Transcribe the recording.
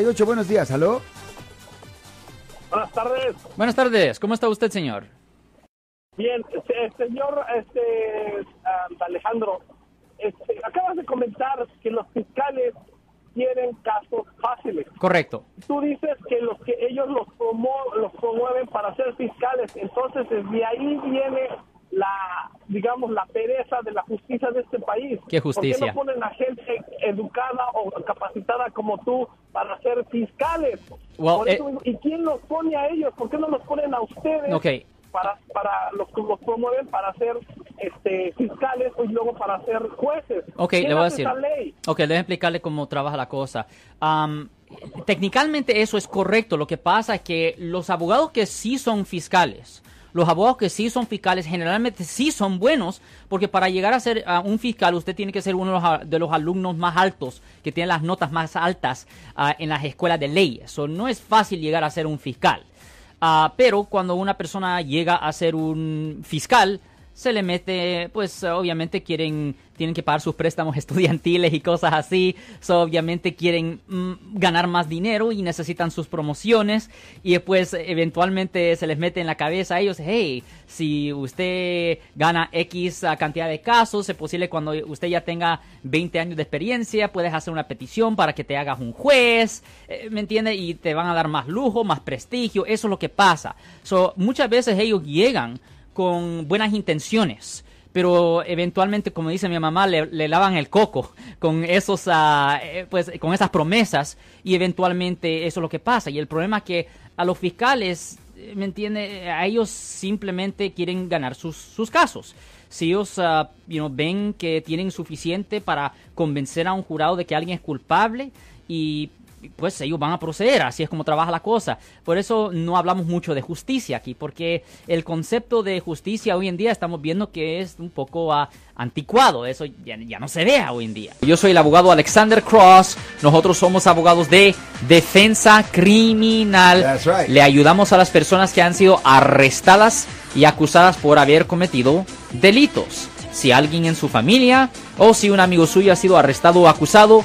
98, buenos días, ¿aló? Buenas tardes. Buenas tardes, ¿cómo está usted, señor? Bien, este, señor este, um, Alejandro, este, acabas de comentar que los fiscales tienen casos fáciles. Correcto. Tú dices que los que ellos los, promo- los promueven para ser fiscales, entonces de ahí viene la, digamos, la pereza de la justicia de este país. ¿Qué justicia? ¿Por qué no ponen a gente educada o capacitada como tú para ser fiscales? Well, Por eh, eso ¿Y quién los pone a ellos? ¿Por qué no los ponen a ustedes? Para, para los que los promueven para ser este, fiscales y luego para ser jueces. Ok, ¿Quién le voy a decir. ley? Ok, déjame explicarle cómo trabaja la cosa. Am, técnicamente eso es correcto. Lo que pasa es que los abogados que sí son fiscales, los abogados que sí son fiscales generalmente sí son buenos, porque para llegar a ser un fiscal usted tiene que ser uno de los, alumnos más altos, que tiene las notas más altas ah, en las escuelas de leyes. So, no es fácil llegar a ser un fiscal. Ah, pero cuando una persona llega a ser un fiscal, se le mete, pues obviamente quieren, tienen que pagar sus préstamos estudiantiles y cosas así, so, obviamente quieren mm, ganar más dinero y necesitan sus promociones y después eventualmente se les mete en la cabeza a ellos, hey, si usted gana X cantidad de casos, es posible cuando usted ya tenga 20 años de experiencia, puedes hacer una petición para que te hagas un juez, eh, ¿me entiende? Y te van a dar más lujo, más prestigio, eso es lo que pasa. So, muchas veces ellos llegan con buenas intenciones, pero eventualmente, como dice mi mamá, le, lavan el coco con esos, eh, pues, con esas promesas y eventualmente eso es lo que pasa. Y el problema es que a los fiscales, eh, ¿me entiende? A ellos simplemente quieren ganar sus, sus casos. Si ellos ah, you know, ven que tienen suficiente para convencer a un jurado de que alguien es culpable y pues ellos van a proceder, así es como trabaja la cosa. Por eso no hablamos mucho de justicia aquí, porque el concepto de justicia hoy en día estamos viendo que es un poco ah, anticuado, eso ya, ya no se vea hoy en día. Yo soy el abogado Alexander Cross, nosotros somos abogados de defensa criminal. That's right. Le ayudamos a las personas que han sido arrestadas y acusadas por haber cometido delitos. Si alguien en su familia o si un amigo suyo ha sido arrestado o acusado,